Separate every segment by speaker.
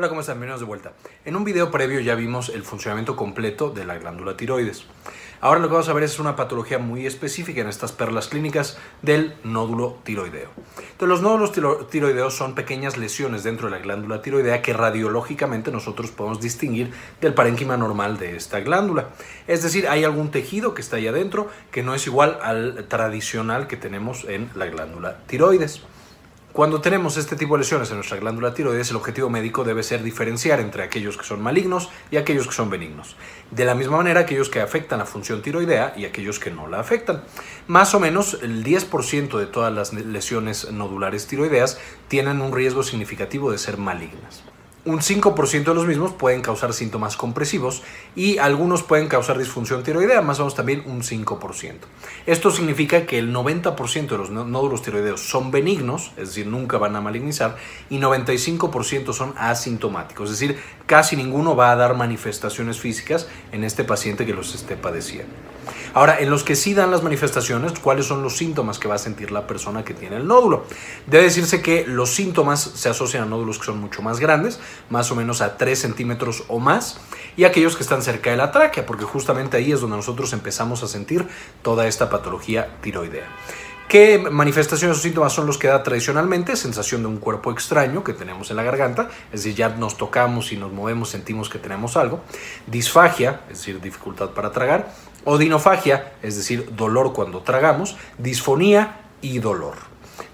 Speaker 1: Hola, ¿cómo están? Bienvenidos de vuelta. En un video previo ya vimos el funcionamiento completo de la glándula tiroides. Ahora lo que vamos a ver es una patología muy específica en estas perlas clínicas del nódulo tiroideo. Entonces, los nódulos tiroideos son pequeñas lesiones dentro de la glándula tiroidea que radiológicamente nosotros podemos distinguir del parénquima normal de esta glándula. Es decir, hay algún tejido que está ahí adentro que no es igual al tradicional que tenemos en la glándula tiroides. Cuando tenemos este tipo de lesiones en nuestra glándula tiroides, el objetivo médico debe ser diferenciar entre aquellos que son malignos y aquellos que son benignos. De la misma manera, aquellos que afectan la función tiroidea y aquellos que no la afectan. Más o menos el 10% de todas las lesiones nodulares tiroideas tienen un riesgo significativo de ser malignas un 5% de los mismos pueden causar síntomas compresivos y algunos pueden causar disfunción tiroidea, más o menos también un 5%. Esto significa que el 90% de los nódulos tiroideos son benignos, es decir, nunca van a malignizar, y 95% son asintomáticos, es decir, casi ninguno va a dar manifestaciones físicas en este paciente que los esté padeciendo. Ahora, en los que sí dan las manifestaciones, ¿cuáles son los síntomas que va a sentir la persona que tiene el nódulo? Debe decirse que los síntomas se asocian a nódulos que son mucho más grandes, más o menos a 3 centímetros o más, y aquellos que están cerca de la tráquea, porque justamente ahí es donde nosotros empezamos a sentir toda esta patología tiroidea. ¿Qué manifestaciones o síntomas son los que da tradicionalmente? Sensación de un cuerpo extraño que tenemos en la garganta, es decir, ya nos tocamos y nos movemos, sentimos que tenemos algo. Disfagia, es decir, dificultad para tragar. Odinofagia, es decir, dolor cuando tragamos. Disfonía y dolor.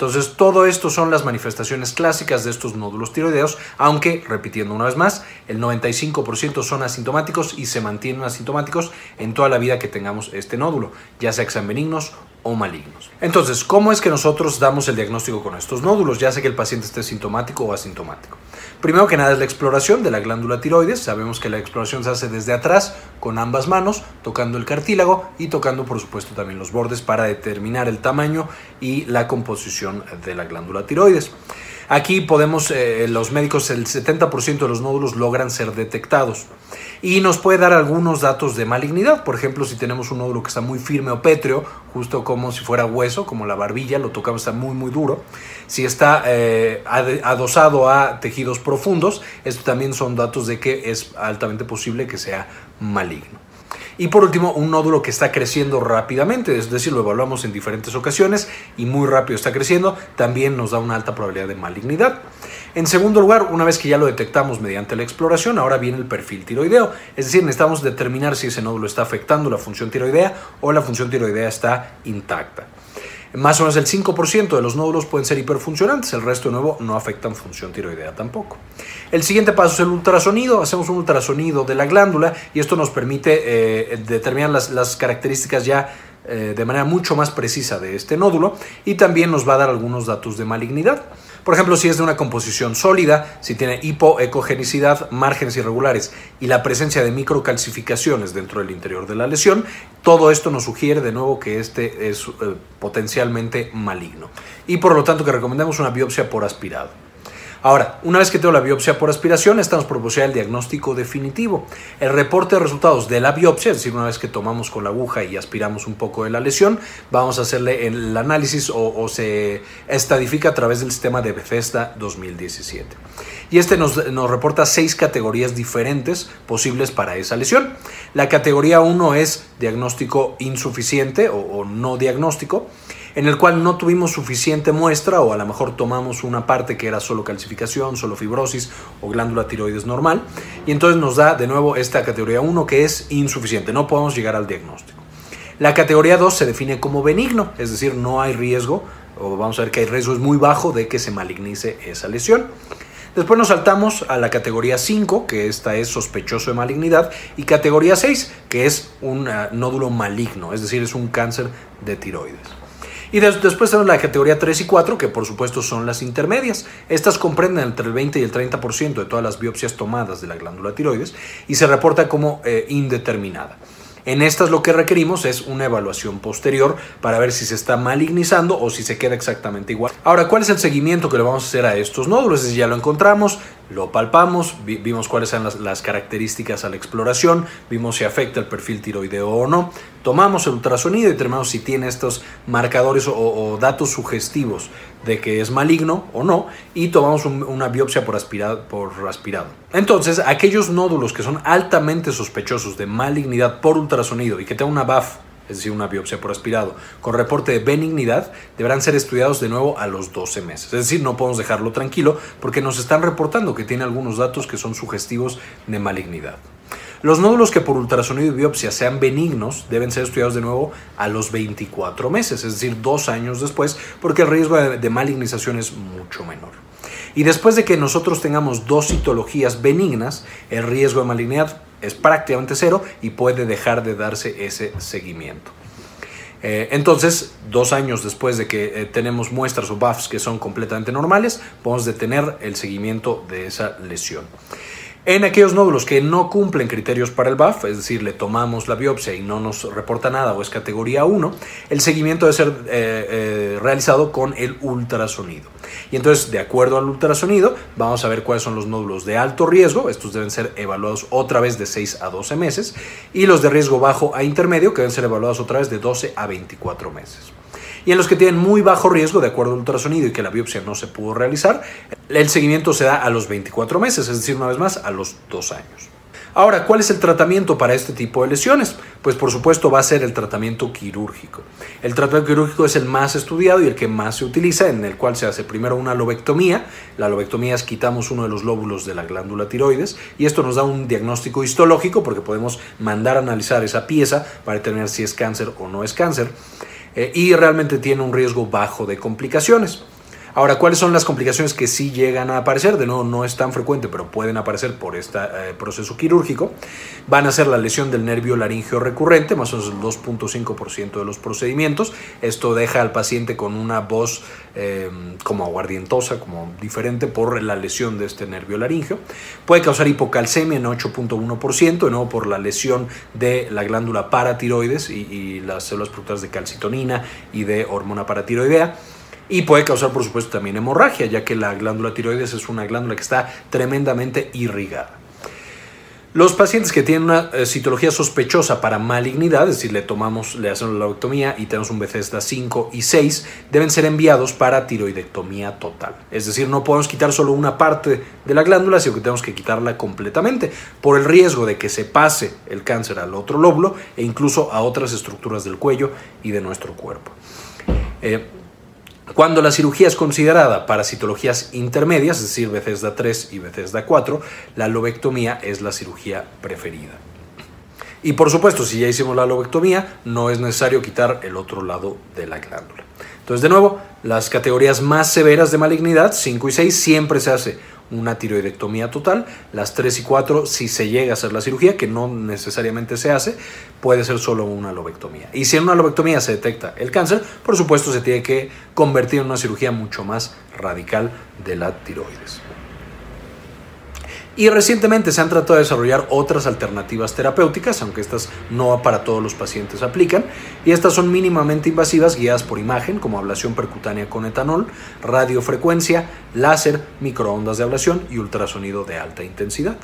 Speaker 1: Entonces, todo esto son las manifestaciones clásicas de estos nódulos tiroideos, aunque, repitiendo una vez más, el 95% son asintomáticos y se mantienen asintomáticos en toda la vida que tengamos este nódulo, ya sea que sean benignos o malignos. Entonces, ¿cómo es que nosotros damos el diagnóstico con estos nódulos? Ya sea que el paciente esté sintomático o asintomático. Primero que nada es la exploración de la glándula tiroides. Sabemos que la exploración se hace desde atrás con ambas manos, tocando el cartílago y tocando por supuesto también los bordes para determinar el tamaño y la composición de la glándula tiroides. Aquí podemos, eh, los médicos, el 70% de los nódulos logran ser detectados y nos puede dar algunos datos de malignidad. Por ejemplo, si tenemos un nódulo que está muy firme o pétreo, justo como si fuera hueso, como la barbilla, lo tocamos, está muy, muy duro. Si está eh, adosado a tejidos profundos, esto también son datos de que es altamente posible que sea maligno. Y por último, un nódulo que está creciendo rápidamente, es decir, lo evaluamos en diferentes ocasiones y muy rápido está creciendo, también nos da una alta probabilidad de malignidad. En segundo lugar, una vez que ya lo detectamos mediante la exploración, ahora viene el perfil tiroideo, es decir, necesitamos determinar si ese nódulo está afectando la función tiroidea o la función tiroidea está intacta. Más o menos el 5% de los nódulos pueden ser hiperfuncionantes, el resto de nuevo no afectan función tiroidea tampoco. El siguiente paso es el ultrasonido, hacemos un ultrasonido de la glándula y esto nos permite eh, determinar las, características ya eh, de manera mucho más precisa de este nódulo y también nos va a dar algunos datos de malignidad. Por ejemplo, si es de una composición sólida, si tiene hipoecogenicidad, márgenes irregulares y la presencia de microcalcificaciones dentro del interior de la lesión, todo esto nos sugiere de nuevo que este es eh, potencialmente maligno y por lo tanto que recomendamos una biopsia por aspirado. Ahora, una vez que tengo la biopsia por aspiración, estamos por el diagnóstico definitivo. El reporte de resultados de la biopsia, es decir, una vez que tomamos con la aguja y aspiramos un poco de la lesión, vamos a hacerle el análisis o, se estadifica a través del sistema de Bethesda 2017. Y este nos, reporta seis categorías diferentes posibles para esa lesión. La categoría 1 es diagnóstico insuficiente o no diagnóstico en el cual no tuvimos suficiente muestra o a lo mejor tomamos una parte que era solo calcificación, solo fibrosis o glándula tiroides normal y entonces nos da de nuevo esta categoría 1 que es insuficiente, no podemos llegar al diagnóstico. La categoría 2 se define como benigno, es decir, no hay riesgo o vamos a ver que el riesgo es muy bajo de que se malignice esa lesión. Después nos saltamos a la categoría 5, que esta es sospechoso de malignidad, y categoría 6, que es un ah, nódulo maligno, es decir, es un cáncer de tiroides. Y después tenemos la categoría 3 y 4, que por supuesto son las intermedias. Estas comprenden entre el 20 y el 30% de todas las biopsias tomadas de la glándula tiroides y se reporta como eh, indeterminada. En estas lo que requerimos es una evaluación posterior para ver si se está malignizando o si se queda exactamente igual. Ahora, ¿cuál es el seguimiento que le vamos a hacer a estos nódulos? Ya lo encontramos, lo palpamos, vimos cuáles las, las, características a la exploración, vimos si afecta el perfil tiroideo o no, tomamos el ultrasonido y determinamos si tiene estos marcadores o, datos sugestivos de que es maligno o no y tomamos una biopsia por aspirado, por aspirado. Entonces, aquellos nódulos que son altamente sospechosos de malignidad por ultrasonido y que tengan una BAF es decir, una biopsia por aspirado, con reporte de benignidad, deberán ser estudiados de nuevo a los 12 meses. Es decir, no podemos dejarlo tranquilo porque nos están reportando que tiene algunos datos que son sugestivos de malignidad. Los nódulos que por ultrasonido y biopsia sean benignos deben ser estudiados de nuevo a los 24 meses, es decir, dos años después, porque el riesgo de malignización es mucho menor. Y después de que nosotros tengamos dos citologías benignas, el riesgo de malignidad es prácticamente cero y puede dejar de darse ese seguimiento. Eh, entonces, dos años después de que eh, tenemos muestras o buffs que son completamente normales, podemos detener el seguimiento de esa lesión. En aquellos nódulos que no cumplen criterios para el BAF, es decir, le tomamos la biopsia y no nos reporta nada o es categoría 1, el seguimiento debe ser eh, realizado con el ultrasonido. Y entonces, de acuerdo al ultrasonido, vamos a ver cuáles son los nódulos de alto riesgo, estos deben ser evaluados otra vez de 6 a 12 meses, y los de riesgo bajo a intermedio, que deben ser evaluados otra vez de 12 a 24 meses. Y en los que tienen muy bajo riesgo de acuerdo al ultrasonido y que la biopsia no se pudo realizar, el seguimiento se da a los 24 meses, es decir, una vez más, a los 2 años. Ahora, ¿cuál es el tratamiento para este tipo de lesiones? Pues por supuesto va a ser el tratamiento quirúrgico. El tratamiento quirúrgico es el más estudiado y el que más se utiliza, en el cual se hace primero una lobectomía. La lobectomía es quitamos uno de los lóbulos de la glándula tiroides y esto nos da un diagnóstico histológico porque podemos mandar a analizar esa pieza para determinar si es cáncer o no es cáncer. Eh, y realmente tiene un riesgo bajo de complicaciones. Ahora, ¿cuáles son las complicaciones que sí llegan a aparecer? De nuevo, no es tan frecuente, pero pueden aparecer por este proceso quirúrgico. Van a ser la lesión del nervio laringeo recurrente, más o menos el 2.5% de los procedimientos. Esto deja al paciente con una voz em, como aguardientosa, como diferente por la lesión de este nervio laringeo. Puede causar hipocalcemia en 8.1%, de nuevo por la lesión de la glándula paratiroides y, y las células productoras de calcitonina y de hormona paratiroidea y puede causar, por supuesto, también hemorragia, ya que la glándula tiroides es una glándula que está tremendamente irrigada. Los pacientes que tienen una eh, citología sospechosa para malignidad, es decir, le tomamos, le hacemos la lobectomía y tenemos un Bethesda 5 y 6, deben ser enviados para tiroidectomía total. Es decir, no podemos quitar solo una parte de la glándula, sino que tenemos que quitarla completamente por el riesgo de que se pase el cáncer al otro lóbulo e incluso a otras estructuras del cuello y de nuestro cuerpo. Eh, cuando la cirugía es considerada para citologías intermedias, es decir, Bethesda 3 y Bethesda 4, la lobectomía es la cirugía preferida. Y por supuesto, si ya hicimos la lobectomía, no es necesario quitar el otro lado de la glándula. Entonces, de nuevo, las categorías más severas de malignidad, 5 y 6, siempre se hace una tiroidectomía total. Las 3 y 4, si se llega a hacer la cirugía, que no necesariamente se hace, puede ser solo una lobectomía. Y si en una lobectomía se detecta el cáncer, por supuesto se tiene que convertir en una cirugía mucho más radical de la tiroides. Y recientemente se han tratado de desarrollar otras alternativas terapéuticas, aunque estas no para todos los pacientes aplican, y estas son mínimamente invasivas guiadas por imagen, como ablación percutánea con etanol, radiofrecuencia, láser, microondas de ablación y ultrasonido de alta intensidad.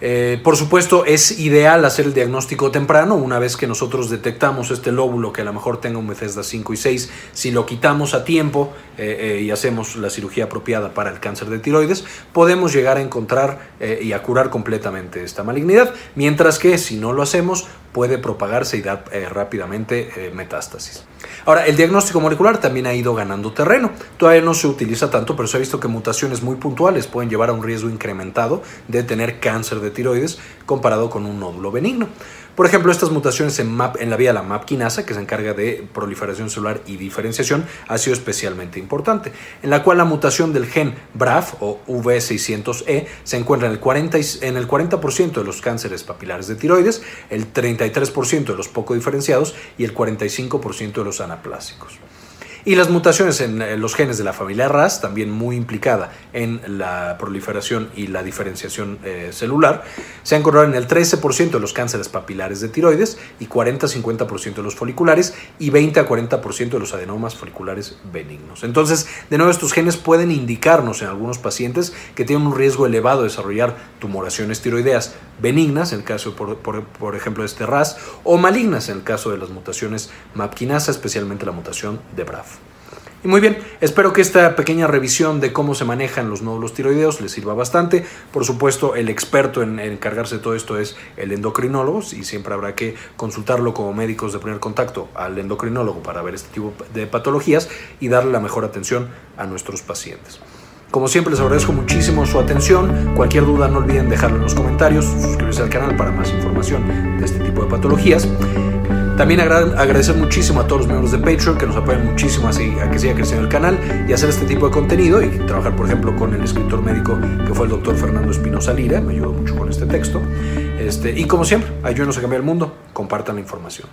Speaker 1: Eh, por supuesto, es ideal hacer el diagnóstico temprano. Una vez que nosotros detectamos este lóbulo que a lo mejor tenga un Bethesda 5 y 6, si lo quitamos a tiempo eh, eh, y hacemos la cirugía apropiada para el cáncer de tiroides, podemos llegar a encontrar y a curar completamente esta malignidad. Mientras que si no lo hacemos, puede propagarse y dar rápidamente metástasis. Ahora, el diagnóstico molecular también ha ido ganando terreno. Todavía no se utiliza tanto, pero se ha visto que mutaciones muy puntuales pueden llevar a un riesgo incrementado de tener cáncer de tiroides comparado con un nódulo benigno. Por ejemplo, estas mutaciones en, la vía de la MAP quinasa, que se encarga de proliferación celular y diferenciación, ha sido especialmente importante, en la cual la mutación del gen BRAF o V600E se encuentra en el 40%, en el 40 de los cánceres papilares de tiroides, el 33% de los poco diferenciados y el 45% de los anaplásicos. Y las mutaciones en los genes de la familia RAS, también muy implicada en la proliferación y la diferenciación eh, celular, se han encontrado en el 13% de los cánceres papilares de tiroides y 40-50% de los foliculares y 20-40% de los adenomas foliculares benignos. Entonces, de nuevo, estos genes pueden indicarnos en algunos pacientes que tienen un riesgo elevado de desarrollar tumoraciones tiroideas benignas, en el caso, por, por ejemplo, de este RAS, o malignas, en el caso de las mutaciones MAPkinasa, especialmente la mutación de BRAF. Y muy bien, espero que esta pequeña revisión de cómo se manejan los nódulos tiroideos les sirva bastante. Por supuesto, el experto en, encargarse de todo esto es el endocrinólogo y siempre habrá que consultarlo como médicos de primer contacto al endocrinólogo para ver este tipo de patologías y darle la mejor atención a nuestros pacientes. Como siempre les agradezco muchísimo su atención. Cualquier duda no olviden dejarlo en los comentarios, suscribirse al canal para más información de este tipo de patologías. También agradecer muchísimo a todos los miembros de Patreon que nos apoyan muchísimo así, a que siga creciendo el canal y hacer este tipo de contenido y trabajar, por ejemplo, con el escritor médico que fue el doctor Fernando Espinosa Lira, me ayudó mucho con este texto. Este, y como siempre, ayúdenos a cambiar el mundo, compartan la información.